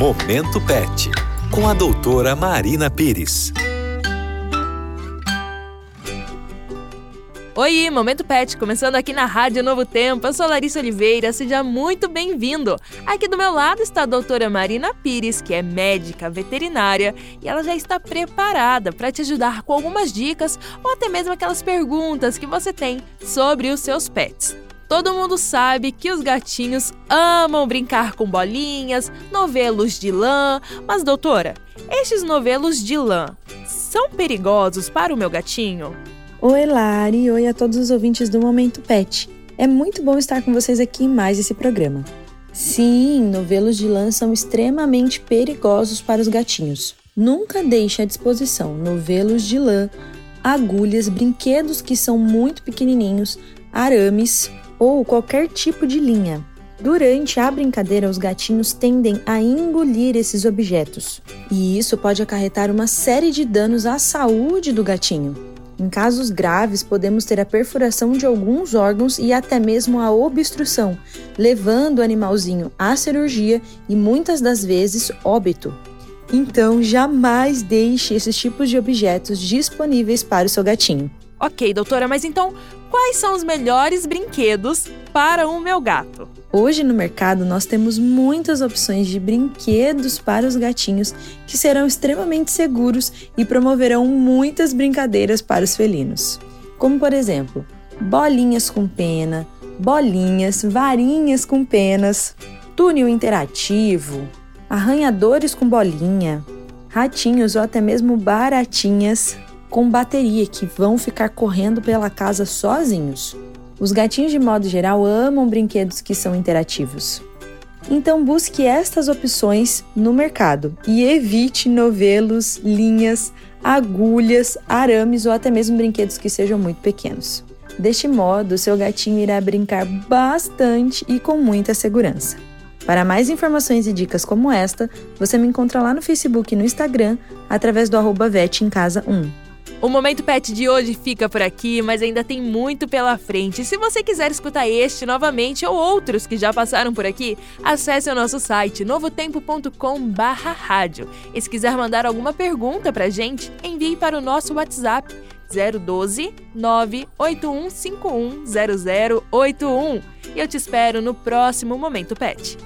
Momento Pet, com a doutora Marina Pires. Oi, Momento Pet, começando aqui na Rádio Novo Tempo. Eu sou Larissa Oliveira, seja muito bem-vindo. Aqui do meu lado está a doutora Marina Pires, que é médica veterinária, e ela já está preparada para te ajudar com algumas dicas ou até mesmo aquelas perguntas que você tem sobre os seus pets. Todo mundo sabe que os gatinhos amam brincar com bolinhas, novelos de lã, mas doutora, estes novelos de lã são perigosos para o meu gatinho? Oi, Lari, oi a todos os ouvintes do Momento Pet. É muito bom estar com vocês aqui em mais esse programa. Sim, novelos de lã são extremamente perigosos para os gatinhos. Nunca deixe à disposição novelos de lã, agulhas, brinquedos que são muito pequenininhos, arames ou qualquer tipo de linha. Durante a brincadeira, os gatinhos tendem a engolir esses objetos, e isso pode acarretar uma série de danos à saúde do gatinho. Em casos graves, podemos ter a perfuração de alguns órgãos e até mesmo a obstrução, levando o animalzinho à cirurgia e muitas das vezes óbito. Então, jamais deixe esses tipos de objetos disponíveis para o seu gatinho. Ok, doutora, mas então quais são os melhores brinquedos para o meu gato? Hoje no mercado nós temos muitas opções de brinquedos para os gatinhos que serão extremamente seguros e promoverão muitas brincadeiras para os felinos. Como por exemplo, bolinhas com pena, bolinhas, varinhas com penas, túnel interativo, arranhadores com bolinha, ratinhos ou até mesmo baratinhas com bateria que vão ficar correndo pela casa sozinhos. Os gatinhos, de modo geral, amam brinquedos que são interativos. Então busque estas opções no mercado e evite novelos, linhas, agulhas, arames ou até mesmo brinquedos que sejam muito pequenos. Deste modo, seu gatinho irá brincar bastante e com muita segurança. Para mais informações e dicas como esta, você me encontra lá no Facebook e no Instagram através do arroba 1. O Momento Pet de hoje fica por aqui, mas ainda tem muito pela frente. Se você quiser escutar este novamente ou outros que já passaram por aqui, acesse o nosso site novotempo.com/rádio. E se quiser mandar alguma pergunta pra gente, envie para o nosso WhatsApp 012 981510081. E eu te espero no próximo Momento Pet.